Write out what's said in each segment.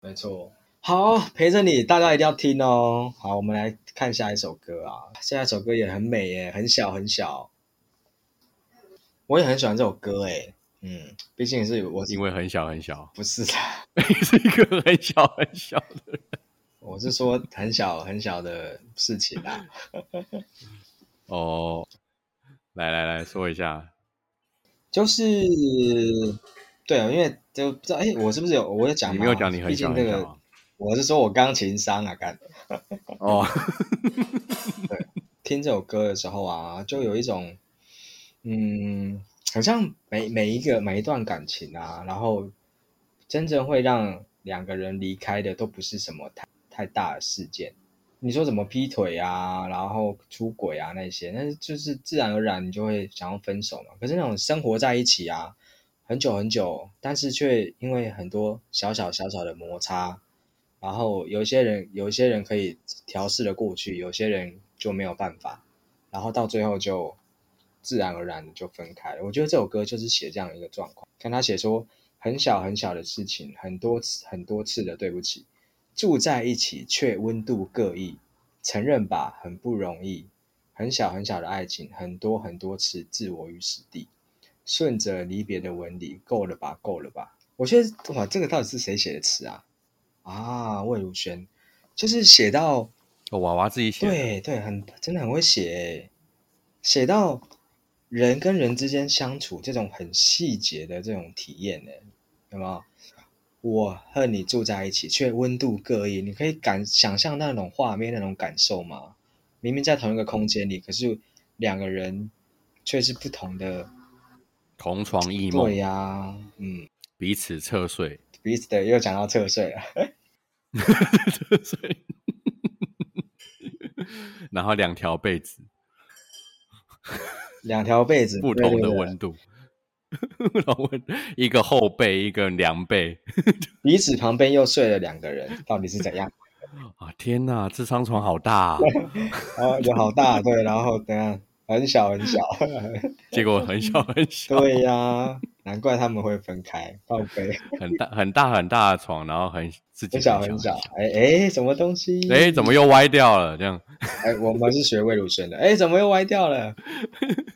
没错。好，陪着你，大家一定要听哦。好，我们来看下一首歌啊。下一首歌也很美耶，很小很小。我也很喜欢这首歌诶。嗯，毕竟是我因为很小很小，不是的，你是一个很小很小的人。我是说很小很小的事情啦。哦，来来来说一下，就是对啊，因为就不知道哎，我是不是有我有讲？你没有讲你很小很小。我是说我钢琴伤啊，干。哦，对，听这首歌的时候啊，就有一种嗯。好像每每一个每一段感情啊，然后真正会让两个人离开的，都不是什么太太大的事件。你说怎么劈腿啊，然后出轨啊那些，那就是自然而然你就会想要分手嘛。可是那种生活在一起啊，很久很久，但是却因为很多小小小小的摩擦，然后有些人有些人可以调试的过去，有些人就没有办法，然后到最后就。自然而然的就分开了。我觉得这首歌就是写这样一个状况。看他写说，很小很小的事情，很多次很多次的对不起，住在一起却温度各异，承认吧，很不容易。很小很小的爱情，很多很多次置我于死地，顺着离别的纹理，够了吧，够了吧。我觉得哇，这个到底是谁写的词啊？啊，魏如萱，就是写到娃娃自己写，对对，很真的很会写，写到。人跟人之间相处，这种很细节的这种体验呢，有没有？我和你住在一起，却温度各异，你可以感想象那种画面、那种感受吗？明明在同一个空间里，可是两个人却是不同的，同床异梦。对呀，嗯，彼此侧睡，彼此的又讲到侧睡了，侧睡，然后两条被子。两条被子，不同的温度，一个厚被，一个凉被，彼此旁边又睡了两个人，到底是怎样？啊天哪，这张床好大，啊，有好大，对，然后等下很小很小，结果很小 很小，对呀。难怪他们会分开，报备很大很大很大的床，然后很自己很小很小，哎哎，什么东西？哎，怎么又歪掉了？这样，哎，我们是学魏如萱的，哎，怎么又歪掉了？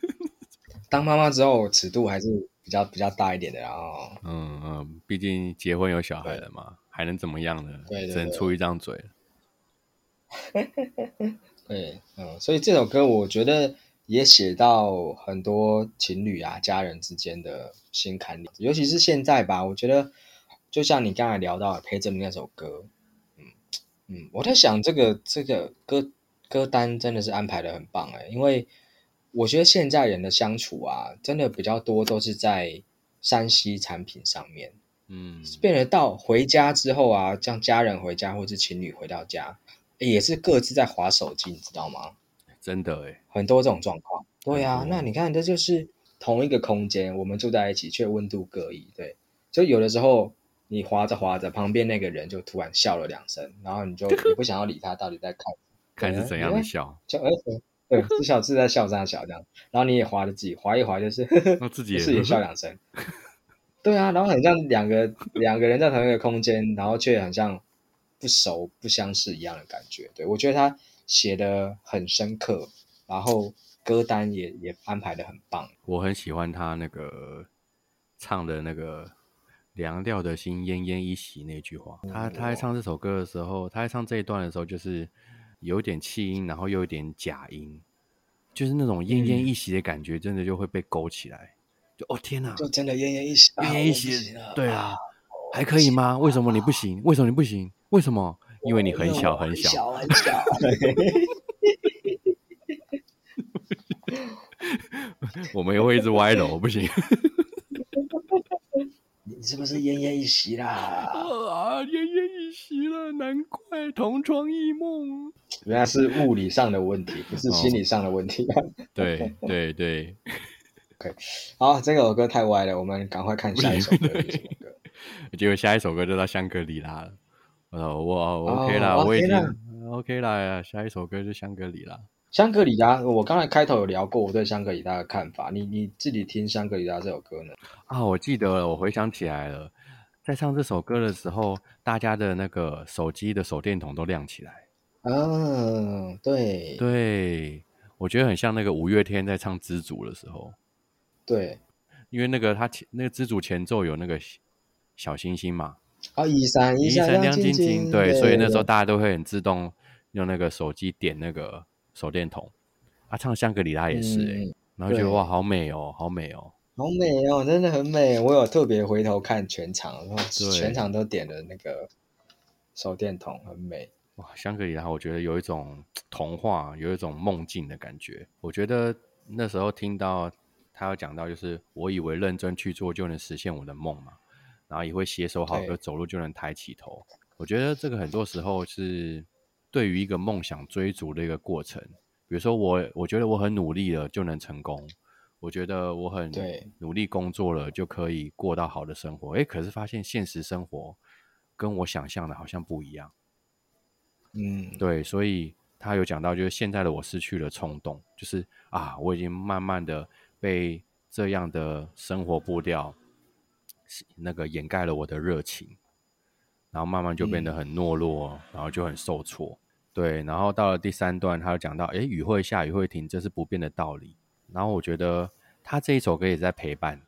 当妈妈之后，尺度还是比较比较大一点的，然后，嗯嗯，毕竟结婚有小孩了嘛，还能怎么样呢？对，只能出一张嘴。对，嗯，所以这首歌我觉得。也写到很多情侣啊、家人之间的心坎里，尤其是现在吧。我觉得，就像你刚才聊到陪着你那首歌，嗯嗯，我在想这个这个歌歌单真的是安排的很棒哎，因为我觉得现在人的相处啊，真的比较多都是在山西产品上面，嗯，变得到回家之后啊，像家人回家或是情侣回到家，也是各自在划手机，你知道吗？真的哎，很多这种状况。对啊，那你看，这就是同一个空间，我们住在一起，却温度各异。对，就有的时候你滑着滑着，旁边那个人就突然笑了两声，然后你就 你不想要理他，到底在看看是怎样的笑？就哎，对，至少是在笑在笑这样，然后你也滑着自己滑一滑，就是自己自己笑两声。对啊，然后很像两个 两个人在同一个空间，然后却很像不熟不相识一样的感觉。对我觉得他。写的很深刻，然后歌单也也安排的很棒。我很喜欢他那个唱的那个凉掉的心奄奄一息那句话。他他在唱这首歌的时候，他在唱这一段的时候，就是有点气音，然后又有点假音，就是那种奄奄一息的感觉，真的就会被勾起来。就哦天哪，就真的奄奄一息，奄奄一息。对啊，还可以吗？为什么你不行？为什么你不行？为什么？因为你很小很小很小，我们又会一直歪楼，不行。你是不是奄奄一息啦？啊，奄奄一息了，难怪同床异梦。原来是物理上的问题，不是心理上的问题。对对对。OK，好，这首歌太歪了，我们赶快看下一首歌。结果下一首歌就到香格里拉了。呃，我 OK 啦，我已经 OK 啦。下一首歌就香格里拉。香格里拉，我刚才开头有聊过我对香格里拉的看法。你你自己听香格里拉这首歌呢？啊，我记得了，我回想起来了。在唱这首歌的时候，大家的那个手机的手电筒都亮起来。嗯，对对，我觉得很像那个五月天在唱《知足》的时候，对，因为那个他前那个《知足》前奏有那个小星星嘛，啊，一三一三亮晶晶，对，所以那时候大家都会很自动用那个手机点那个手电筒。啊唱香格里拉也是哎，然后觉得哇，好美哦，好美哦。好美哦，真的很美。我有特别回头看全场，然后全场都点了那个手电筒，很美。哇，香格里拉，我觉得有一种童话，有一种梦境的感觉。我觉得那时候听到他有讲到，就是我以为认真去做就能实现我的梦嘛，然后也会携手好歌，走路就能抬起头。我觉得这个很多时候是对于一个梦想追逐的一个过程。比如说我，我觉得我很努力了就能成功。我觉得我很努力工作了，就可以过到好的生活。哎，可是发现现实生活跟我想象的好像不一样。嗯，对，所以他有讲到，就是现在的我失去了冲动，就是啊，我已经慢慢的被这样的生活步调那个掩盖了我的热情，然后慢慢就变得很懦弱，然后就很受挫。对，然后到了第三段，他有讲到，哎，雨会下，雨会停，这是不变的道理。然后我觉得他这一首歌也在陪伴，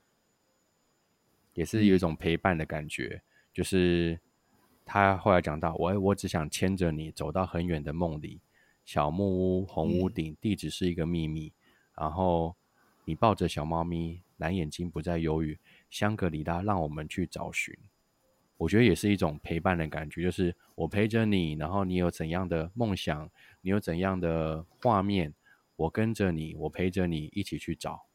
也是有一种陪伴的感觉。就是他后来讲到，我我只想牵着你走到很远的梦里，小木屋红屋顶，地址是一个秘密。然后你抱着小猫咪，蓝眼睛不再忧郁，香格里拉让我们去找寻。我觉得也是一种陪伴的感觉，就是我陪着你，然后你有怎样的梦想，你有怎样的画面。我跟着你，我陪着你一起去找。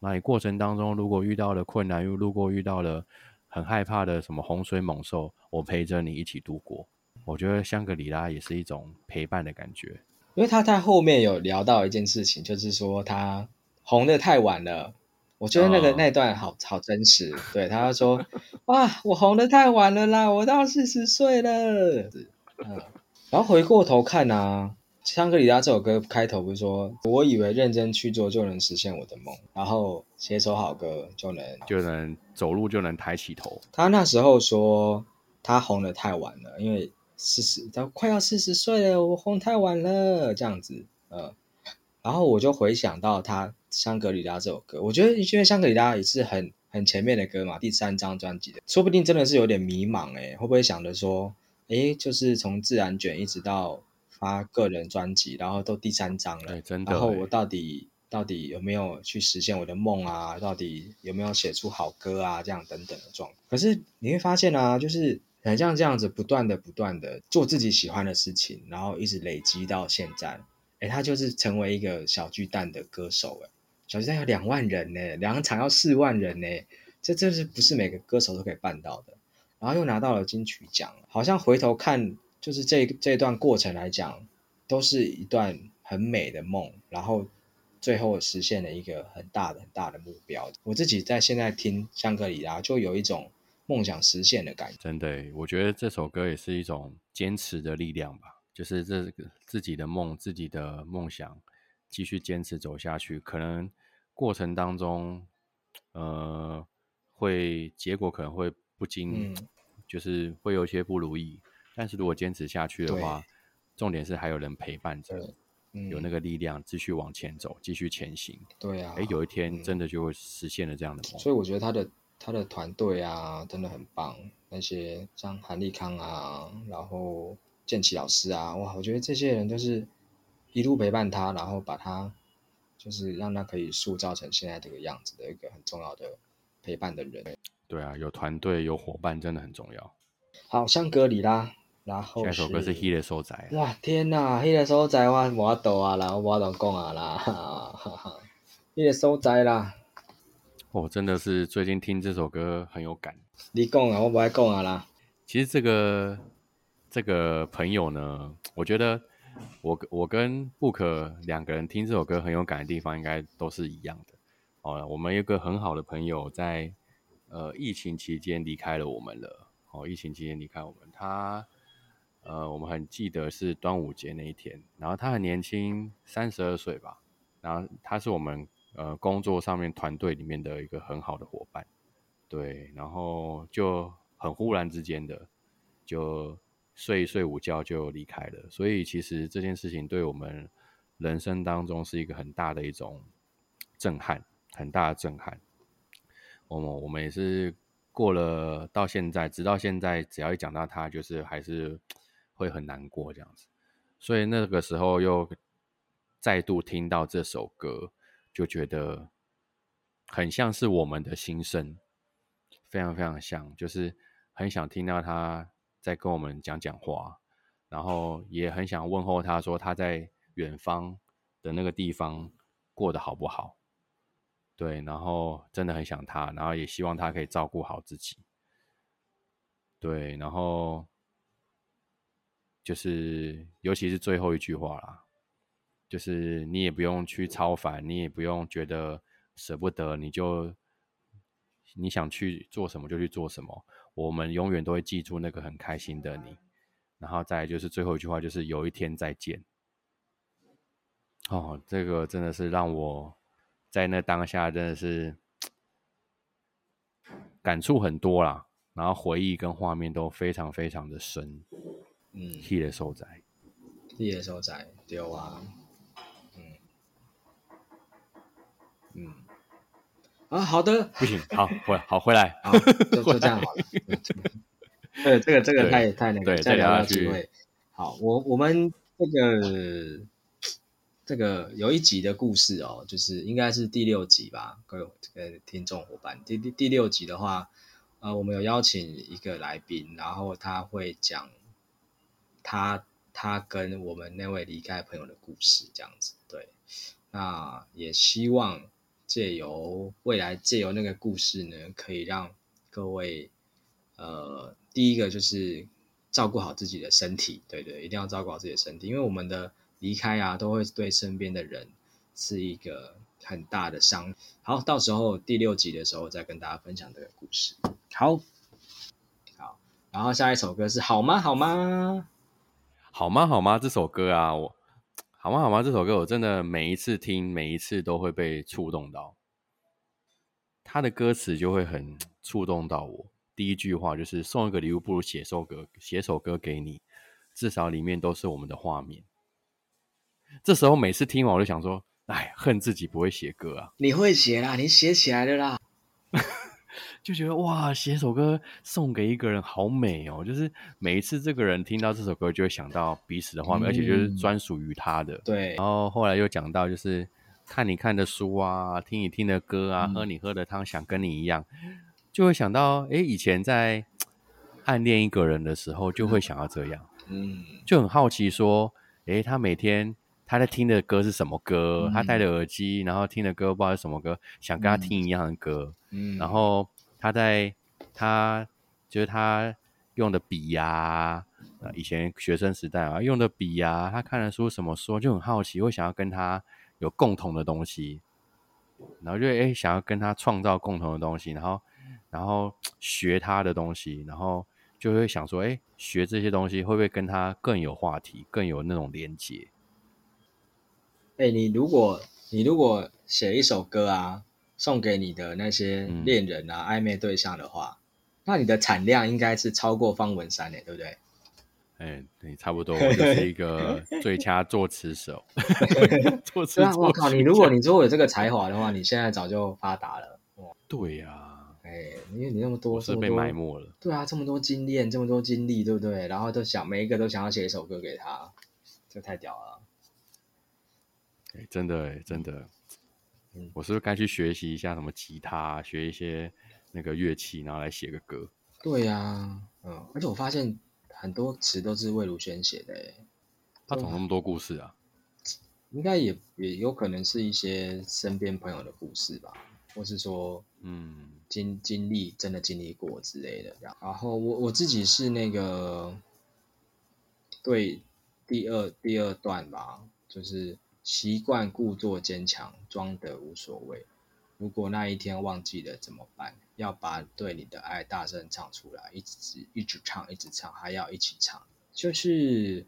那你过程当中，如果遇到了困难，又如果遇到了很害怕的什么洪水猛兽，我陪着你一起度过。我觉得香格里拉也是一种陪伴的感觉。因为他在后面有聊到一件事情，就是说他红的太晚了。我觉得那个那段好好真实。对，他说：“哇，我红的太晚了啦，我到四十岁了。”嗯，然后回过头看啊。香格里拉这首歌开头不是说，我以为认真去做就能实现我的梦，然后写首好歌就能就能走路就能抬起头。他那时候说他红的太晚了，因为四十，他快要四十岁了，我红太晚了这样子。呃，然后我就回想到他香格里拉这首歌，我觉得因为香格里拉也是很很前面的歌嘛，第三张专辑的，说不定真的是有点迷茫哎，会不会想着说，哎，就是从自然卷一直到。发个人专辑，然后都第三张了，然后我到底到底有没有去实现我的梦啊？到底有没有写出好歌啊？这样等等的状况。可是你会发现啊，就是很像这样子，不断的不断的做自己喜欢的事情，然后一直累积到现在，哎，他就是成为一个小巨蛋的歌手，哎，小巨蛋要两万人呢，两场要四万人呢，这这是不是每个歌手都可以办到的？然后又拿到了金曲奖，好像回头看。就是这这段过程来讲，都是一段很美的梦，然后最后实现了一个很大的很大的目标。我自己在现在听香格里拉，就有一种梦想实现的感觉。真的，我觉得这首歌也是一种坚持的力量吧。就是这个自己的梦，自己的梦想，继续坚持走下去。可能过程当中，呃，会结果可能会不经，就是会有一些不如意。但是如果坚持下去的话，重点是还有人陪伴着，有那个力量继续往前走，继续前行。对啊，哎，有一天真的就会实现了这样的梦。所以我觉得他的他的团队啊，真的很棒。那些像韩立康啊，然后建奇老师啊，哇，我觉得这些人都是一路陪伴他，然后把他就是让他可以塑造成现在这个样子的一个很重要的陪伴的人。对啊，有团队有伙伴真的很重要。好，香格里拉。然后下首歌是《黑的收仔》。哇，天哪，《黑的收仔》我无度啊啦，我无度讲啊啦，《黑的收仔》啦。我真的是最近听这首歌很有感。你讲啊，我不爱讲啊啦。其实这个这个朋友呢，我觉得我我跟布可两个人听这首歌很有感的地方，应该都是一样的。哦，我们有个很好的朋友在呃疫情期间离开了我们了。哦，疫情期间离开我们，他。呃，我们很记得是端午节那一天，然后他很年轻，三十二岁吧，然后他是我们呃工作上面团队里面的一个很好的伙伴，对，然后就很忽然之间的就睡一睡午觉就离开了，所以其实这件事情对我们人生当中是一个很大的一种震撼，很大的震撼。我们我们也是过了到现在，直到现在，只要一讲到他，就是还是会很难过这样子。所以那个时候又再度听到这首歌，就觉得很像是我们的心声，非常非常像，就是很想听到他在跟我们讲讲话，然后也很想问候他说他在远方的那个地方过得好不好。对，然后真的很想他，然后也希望他可以照顾好自己。对，然后就是尤其是最后一句话啦，就是你也不用去超凡，你也不用觉得舍不得，你就你想去做什么就去做什么，我们永远都会记住那个很开心的你。然后再就是最后一句话，就是有一天再见。哦，这个真的是让我。在那当下，真的是感触很多啦，然后回忆跟画面都非常非常的深。嗯，替的受灾，替的受灾，丢啊，嗯嗯，啊，好的，不行，好回好回来，好，就就这样好了。对，这个这个太太那个，再聊下去。好，我我们这个。这个有一集的故事哦，就是应该是第六集吧，各位这个听众伙伴。第第第六集的话，呃，我们有邀请一个来宾，然后他会讲他他跟我们那位离开朋友的故事，这样子。对，那也希望借由未来借由那个故事呢，可以让各位呃，第一个就是照顾好自己的身体，对对，一定要照顾好自己的身体，因为我们的。离开啊，都会对身边的人是一个很大的伤。好，到时候第六集的时候再跟大家分享这个故事。好，好，然后下一首歌是好吗？好吗？好吗？好吗？这首歌啊，我好吗？好吗？这首歌我真的每一次听，每一次都会被触动到。他的歌词就会很触动到我。第一句话就是送一个礼物，不如写首歌，写首歌给你，至少里面都是我们的画面。这时候每次听完，我就想说：“哎，恨自己不会写歌啊！”你会写啦，你写起来的啦，就觉得哇，写首歌送给一个人好美哦！就是每一次这个人听到这首歌，就会想到彼此的画面，而且就是专属于他的。对。然后后来又讲到，就是看你看的书啊，听你听的歌啊，喝你喝的汤，想跟你一样，就会想到，哎，以前在 暗恋一个人的时候，就会想要这样。嗯。就很好奇说，哎，他每天。他在听的歌是什么歌？他戴着耳机，然后听的歌不知道是什么歌，想跟他听一样的歌。嗯，然后他在他就是他用的笔呀，以前学生时代啊用的笔呀，他看的书什么书，就很好奇，会想要跟他有共同的东西，然后就哎想要跟他创造共同的东西，然后然后学他的东西，然后就会想说，哎，学这些东西会不会跟他更有话题，更有那种连接？哎，你如果你如果写一首歌啊，送给你的那些恋人啊、暧昧对象的话，那你的产量应该是超过方文山的，对不对？哎，你，差不多，我就是一个 最佳作词手。作词，我靠！你如果你如果有这个才华的话，你现在早就发达了。对呀，哎，因为你那么多是被埋没了。对啊，这么多经验，这么多经历，对不对？然后都想每一个都想要写一首歌给他，这太屌了。哎真的，真的，我是不是该去学习一下什么吉他，学一些那个乐器，然后来写个歌？对呀，嗯，而且我发现很多词都是魏如萱写的，哎，他懂那么多故事啊？应该也也有可能是一些身边朋友的故事吧，或是说，嗯，经经历真的经历过之类的。然后我我自己是那个对第二第二段吧，就是。习惯故作坚强，装得无所谓。如果那一天忘记了怎么办？要把对你的爱大声唱出来，一直一直唱，一直唱，还要一起唱。就是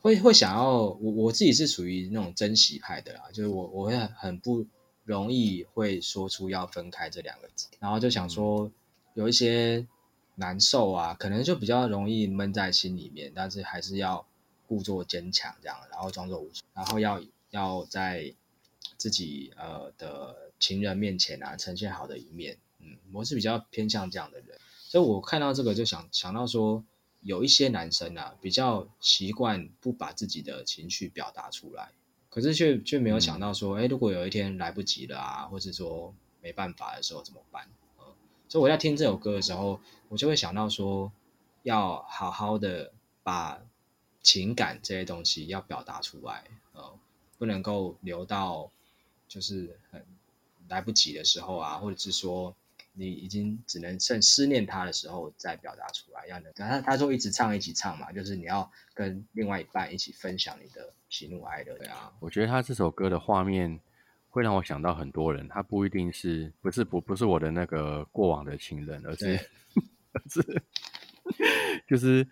会会想要我我自己是属于那种珍惜派的啦，就是我我会很不容易会说出要分开这两个字，然后就想说有一些难受啊，可能就比较容易闷在心里面，但是还是要故作坚强这样，然后装作无所，然后要要在自己呃的情人面前啊呈现好的一面，嗯，我是比较偏向这样的人，所以我看到这个就想想到说，有一些男生啊比较习惯不把自己的情绪表达出来。可是却却没有想到说，哎、如果有一天来不及了啊，或是说没办法的时候怎么办？呃，所以我在听这首歌的时候，我就会想到说，要好好的把情感这些东西要表达出来，呃，不能够留到就是很来不及的时候啊，或者是说你已经只能趁思念他的时候再表达出来，要能他他说一直唱一起唱嘛，就是你要跟另外一半一起分享你的喜怒哀乐，对啊。我觉得他这首歌的画面会让我想到很多人，他不一定是不是不不是我的那个过往的情人，而是 而是 就是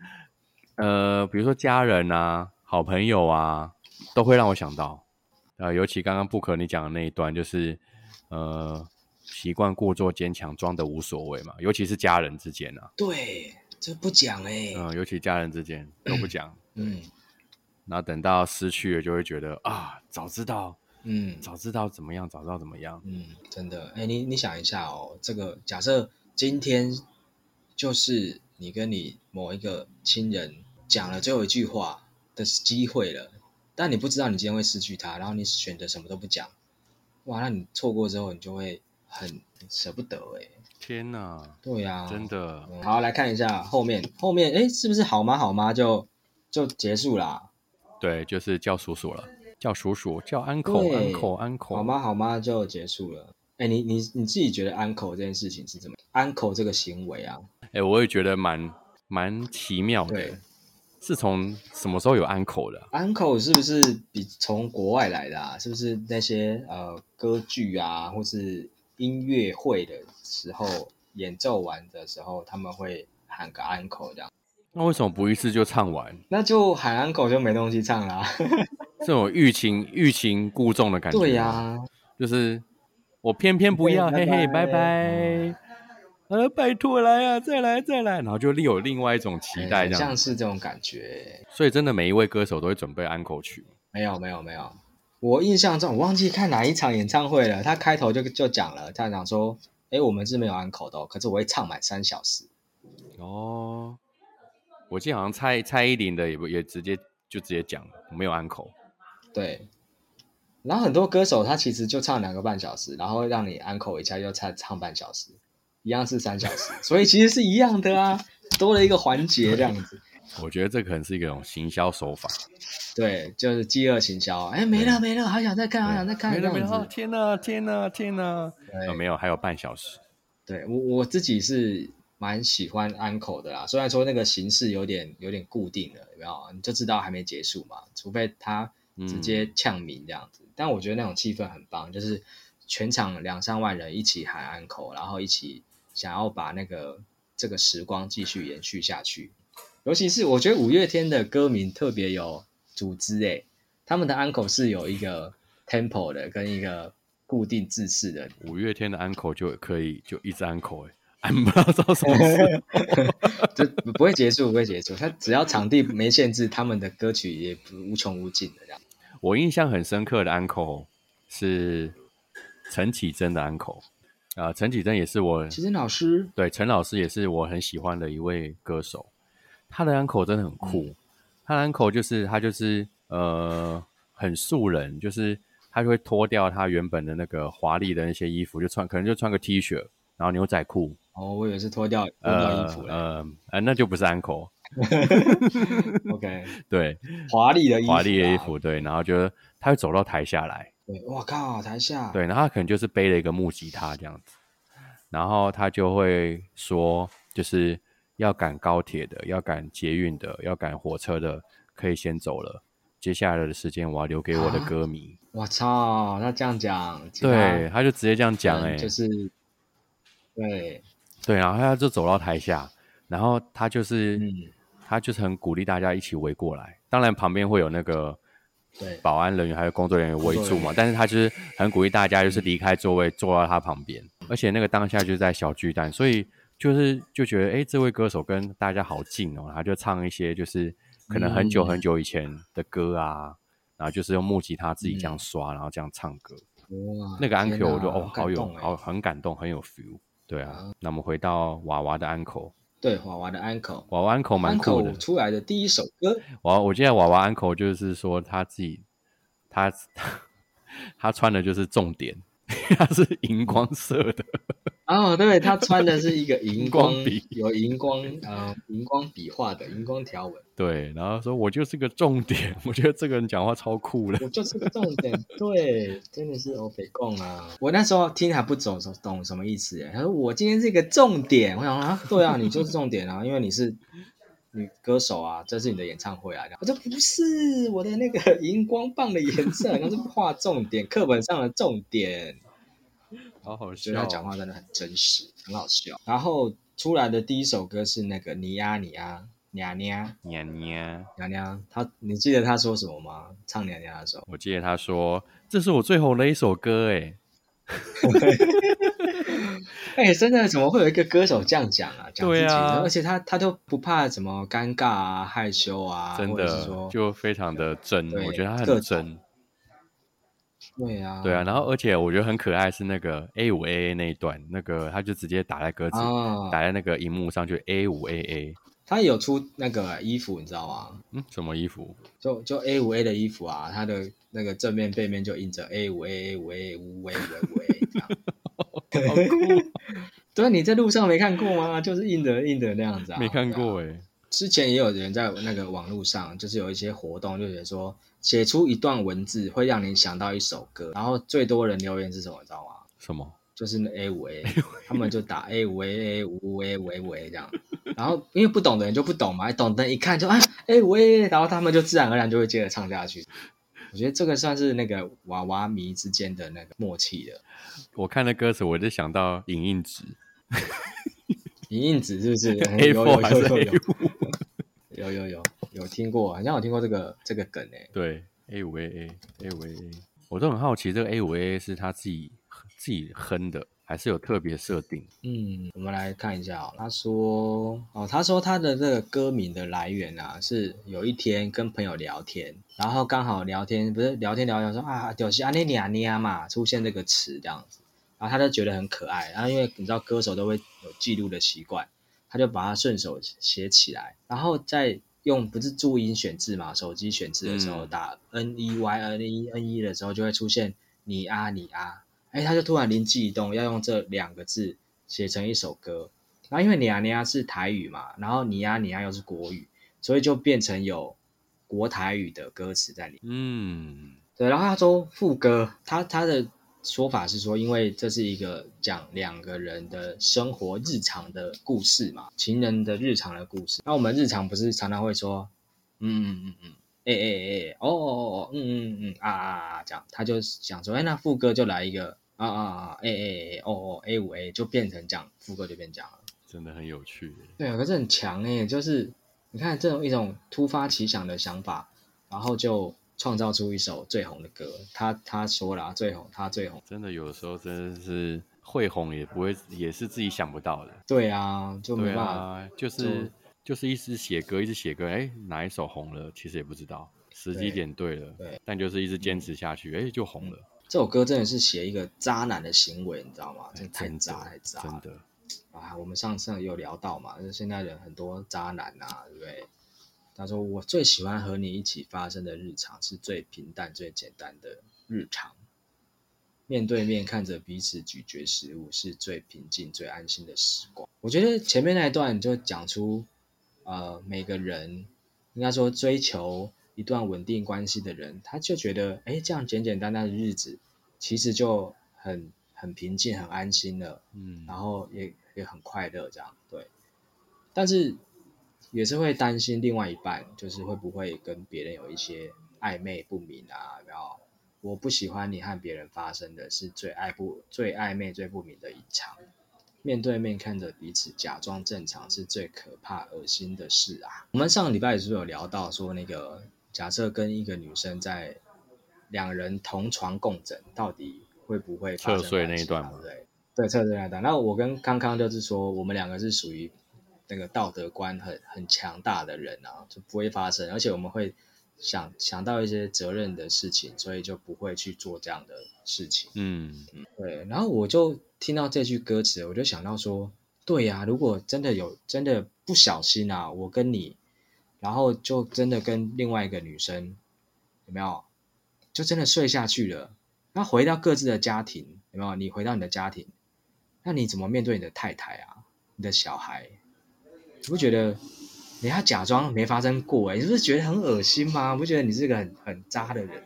呃，比如说家人啊、好朋友啊，都会让我想到。呃，尤其刚刚不可你讲的那一段，就是呃，习惯故作坚强，装的无所谓嘛。尤其是家人之间啊，对，这不讲哎、嗯、尤其家人之间都不讲，嗯然后等到失去了，就会觉得啊，早知道，嗯早知道怎么样，早知道怎么样。嗯，真的，哎、你你想一下哦，这个假设今天就是你跟你某一个亲人讲了最后一句话的机会了，但你不知道你今天会失去他，然后你选择什么都不讲，哇，那你错过之后，你就会很舍不得哎。天哪，对呀、真的，嗯好，来看一下后面，后面哎，是不是好吗？好吗？就就结束啦。对，就是叫叔叔了，叫叔叔，叫 uncle，uncle，uncle 好吗？好吗？就结束了。哎，你你你自己觉得 uncle 这件事情是怎么？uncle 这个行为啊，哎、我也觉得蛮蛮奇妙的对，是从什么时候有 uncle 的啊、uncle 是不是比从国外来的啊？是不是那些呃歌剧啊，或是音乐会的时候演奏完的时候，他们会喊个 uncle 这样？那为什么不一次就唱完？那就喊 uncle 就没东西唱啦。这种欲擒欲擒故纵的感觉，对呀、就是我偏偏不要，嘿嘿，拜拜拜拜，呃，拜托来啊，再来再来，然后就另有另外一种期待这样，是这种感觉。所以真的每一位歌手都会准备 uncle 曲，没有没有没有，我印象中我忘记看哪一场演唱会了。他开头就就讲了，他讲说：“哎，我们是没有 uncle 的、哦，可是我会唱满三小时。哦，我记得好像蔡蔡依林的也不也直接就直接讲没有 uncle，” 对。然后很多歌手他其实就唱两个半小时，然后让你 uncle 一下又唱唱半小时，一样是三小时，所以其实是一样的啊，多了一个环节这样子。我觉得这可能是一种行销手法。对，就是饥饿行销。哎，没了没了，好想再看，好想再看，没了没了，天哪天哪天哪！对呃，没有，还有半小时。对我我自己是蛮喜欢 uncle 的啦，虽然说那个形式有点有点固定了，有没有？你就知道还没结束嘛，除非他直接呛鸣这样子。但我觉得那种气氛很棒，就是全场两三万人一起喊 uncle，然后一起想要把那个这个时光继续延续下去。尤其是我觉得五月天的歌名特别有组织诶，他们的 uncle 是有一个 tempo 的，跟一个固定字式的五月天的 uncle 就可以就一直 uncle 哎、欸，不知道什么事。就不会结束，不会结束。他只要场地没限制，他们的歌曲也不无穷无尽的这样。我印象很深刻的 uncle 是陈绮贞的 uncle 啊、呃，陈绮贞也是我其实老师对陈老师也是我很喜欢的一位歌手。他的 uncle 真的很酷，嗯他的 uncle 就是他就是呃很素人，就是他就会脱掉他原本的那个华丽的那些衣服，就穿可能就穿个 T 恤，然后牛仔裤。哦，我以为是脱掉脱掉衣服呃呃呃，那就不是 uncle。OK，对，华丽的衣服、啊，华丽的衣服，对，然后就他会走到台下来，对，我靠，台下，对，然后他可能就是背了一个木吉他这样子，然后他就会说，就是要赶高铁的，要赶捷运的，要赶火车的，可以先走了，接下来的时间我要留给我的歌迷。我操，那这样讲，对，他就直接这样讲、欸，哎，就是，对，对，然后他就走到台下，然后他就是，嗯，他就是很鼓励大家一起围过来，当然旁边会有那个对，保安人员还有工作人员围住嘛，但是他就是很鼓励大家就是离开座位坐到他旁边，而且那个当下就在小巨蛋，所以就是就觉得哎，这位歌手跟大家好近哦，他就唱一些就是可能很久很久以前的歌啊，然后就是用木吉他自己这样刷，然后这样唱歌。哇，那个安 Q 我就哦，好有好很感动，很有 feel。对啊，那我们回到娃娃的安口，对娃娃的 uncle。娃娃 uncle 蛮酷的。出来的第一首歌，我我记得娃娃 uncle 就是说他自己，他 他穿的就是重点，他是荧光色的，哦，对他穿的是一个荧光 笔。有荧光呃荧光笔画的荧光条纹，对，然后说我就是个重点，我觉得这个人讲话超酷的，我就是个重点，对，真的是欧北贡啊！我那时候听还不懂懂什么意思耶，他说我今天是一个重点，我想啊，对啊，你就是重点啊，因为你是女歌手啊，这是你的演唱会啊。我说不是，我的那个荧光棒的颜色，那是画重点，课本上的重点。好好笑哦。他讲话真的很真实，很好笑。然后出来的第一首歌是那个你呀你呀娘娘娘娘，娘娘，他你记得他说什么吗？唱娘娘的时候，我记得他说这是我最红的一首歌，哎，哎、真的怎么会有一个歌手这样讲啊？讲自己对啊而且他他都不怕什么尴尬啊、害羞啊，真或者是的说就非常的真，我觉得他很真。对啊，对啊，然后而且我觉得很可爱是那个 A 五 A A 那一段，那个他就直接打在歌词，啊，打在那个荧幕上，就 A 五 A A，他有出那个衣服，你知道吗？嗯，什么衣服？就就 A 五 A 的衣服啊，他的那个正面背面就印着 A 五 A A 五 A 五 A 五 A 五 A 这样。好酷，对啊，你在路上没看过吗？就是印的印的那样子啊。没看过哎，之前也有人在那个网络上，就是有一些活动，就写说写出一段文字会让你想到一首歌，然后最多人留言是什么，你知道吗？什么？就是那 A 五 A，他们就打 A 五 A A 五 A 五 A 五 A 这样，然后因为不懂的人就不懂嘛，懂的人一看就啊 A 五 A，然后他们就自然而然就会接着唱下去。我觉得这个算是那个娃娃迷之间的那个默契了。我看了歌词，我就想到影印纸 影印纸是不是，A 有 four 有还是 A 有五？有有有有听过，好像有听过这个这个梗诶。对，A 五 A A A 五 A A，我都很好奇，这个 A 五 A A 是他自己自己哼的，还是有特别设定？嗯，我们来看一下哦。他说，哦，他说他的这个歌名的来源啊，是有一天跟朋友聊天，然后刚好聊天不是聊天聊天说啊，屌西阿内尼亚尼亚嘛，出现这个词这样子，然后他就觉得很可爱，然后因为你知道歌手都会有记录的习惯，他就把它顺手写起来，然后再用不是注音选字嘛，手机选字的时候嗯打 N E Y N E N E 的时候就会出现你啊你啊，哎，他就突然灵机一动，要用这两个字写成一首歌。然后因为你啊你啊是台语嘛，然后你呀你呀又是国语，所以就变成有国台语的歌词在里面。嗯，对，然后他说副歌，他他的说法是说，因为这是一个讲两个人的生活日常的故事嘛，情人的日常的故事。那我们日常不是常常会说，嗯嗯嗯嗯，哎哎哎，哦哦哦，嗯嗯嗯啊啊啊这样，他就想说，哎，那副歌就来一个啊啊啊，哎哎哎，哦哦 A 五 A 就变成这样，副歌就变这样了。真的很有趣。对啊，可是很强哎，就是你看这种一种突发奇想的想法，然后就创造出一首最红的歌。他他说了、啊，最红，他最红。真的有时候真的是会红，也不会，也是自己想不到的。对啊，就没办法。啊，就是就是一直写歌，一直写歌，哎，哪一首红了，其实也不知道，时机点对了，对，但就是一直坚持下去，哎，就红了。这首歌真的是写一个渣男的行为，你知道吗？真的太渣太渣了真的，啊！我们上次有聊到嘛，就是现在人很多渣男啊，对不对？他说我最喜欢和你一起发生的日常是最平淡、最简单的日常。面对面看着彼此咀嚼食物，是最平静、最安心的时光。我觉得前面那一段就讲出，呃，每个人应该说追求一段稳定关系的人，他就觉得，哎，这样简简单单的日子，其实就很很平静、很安心了。嗯，然后也也很快乐，这样对。但是也是会担心另外一半，就是会不会跟别人有一些暧昧不明啊？然后我不喜欢你和别人发生的是最爱不最暧昧、最不明的一场。面对面看着彼此，假装正常是最可怕、恶心的事啊！我们上个礼拜是不是有聊到说，那个假设跟一个女生在两人同床共枕，到底会不会侧睡那一段嘛？对对，侧睡那段。那我跟康康就是说，我们两个是属于那个道德观很很强大的人啊，就不会发生，而且我们会想想到一些责任的事情，所以就不会去做这样的事情。嗯嗯，对。然后我就听到这句歌词，我就想到说，对呀，如果真的有真的不小心啊，我跟你。然后就真的跟另外一个女生有没有？就真的睡下去了。那回到各自的家庭有没有？你回到你的家庭，那你怎么面对你的太太啊？你的小孩？你不觉得你要假装没发生过？哎，你是不是觉得很恶心吗？不觉得你是个很很渣的人？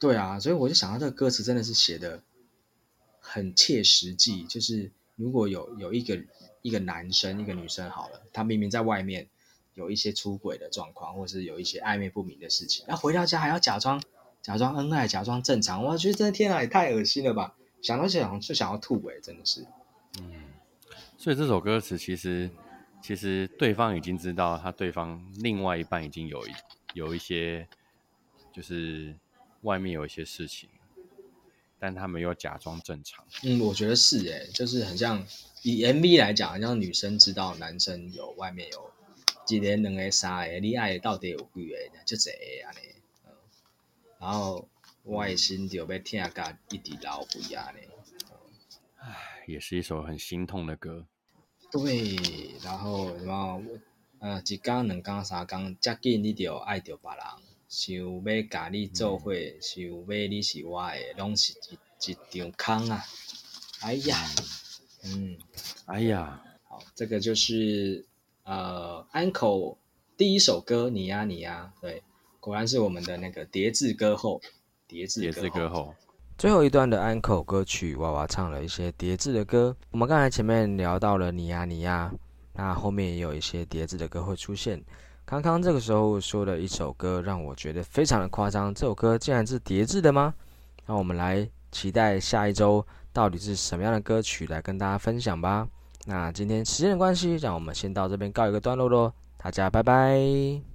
对啊，所以我就想到这个歌词真的是写的很切实际。就是如果有有一个一个男生一个女生好了，他明明在外面。有一些出轨的状况，或是有一些暧昧不明的事情，那回到家还要假装假装恩爱，假装正常，我觉得这天啊也太恶心了吧！想到想就想要吐哎，真的是。嗯，所以这首歌词其实其实对方已经知道，他对方另外一半已经有一有一些就是外面有一些事情，但他们又假装正常。嗯，我觉得是哎，就是很像以 MV 来讲，像女生知道男生有外面有。一年两个三个，你爱到底有几个？就这个安尼，然后我的心就要痛甲一直流血安尼。唉，也是一首很心痛的歌。对，然后什么？呃，一工两工三工，遮紧你就爱着别人，想要甲你做伙，想要你是我的，拢是一一场空啊！哎呀，嗯，哎呀，好，这个就是。呃，安口第一首歌，你呀你呀，对，果然是我们的那个叠字歌后，叠字叠字歌后。最后一段的安口歌曲，娃娃唱了一些叠字的歌。我们刚才前面聊到了你呀你呀，那后面也有一些叠字的歌会出现。康康这个时候说的一首歌，让我觉得非常的夸张，这首歌竟然是叠字的吗？那我们来期待下一周到底是什么样的歌曲来跟大家分享吧。那今天时间的关系，让我们先到这边告一个段落喽，大家拜拜。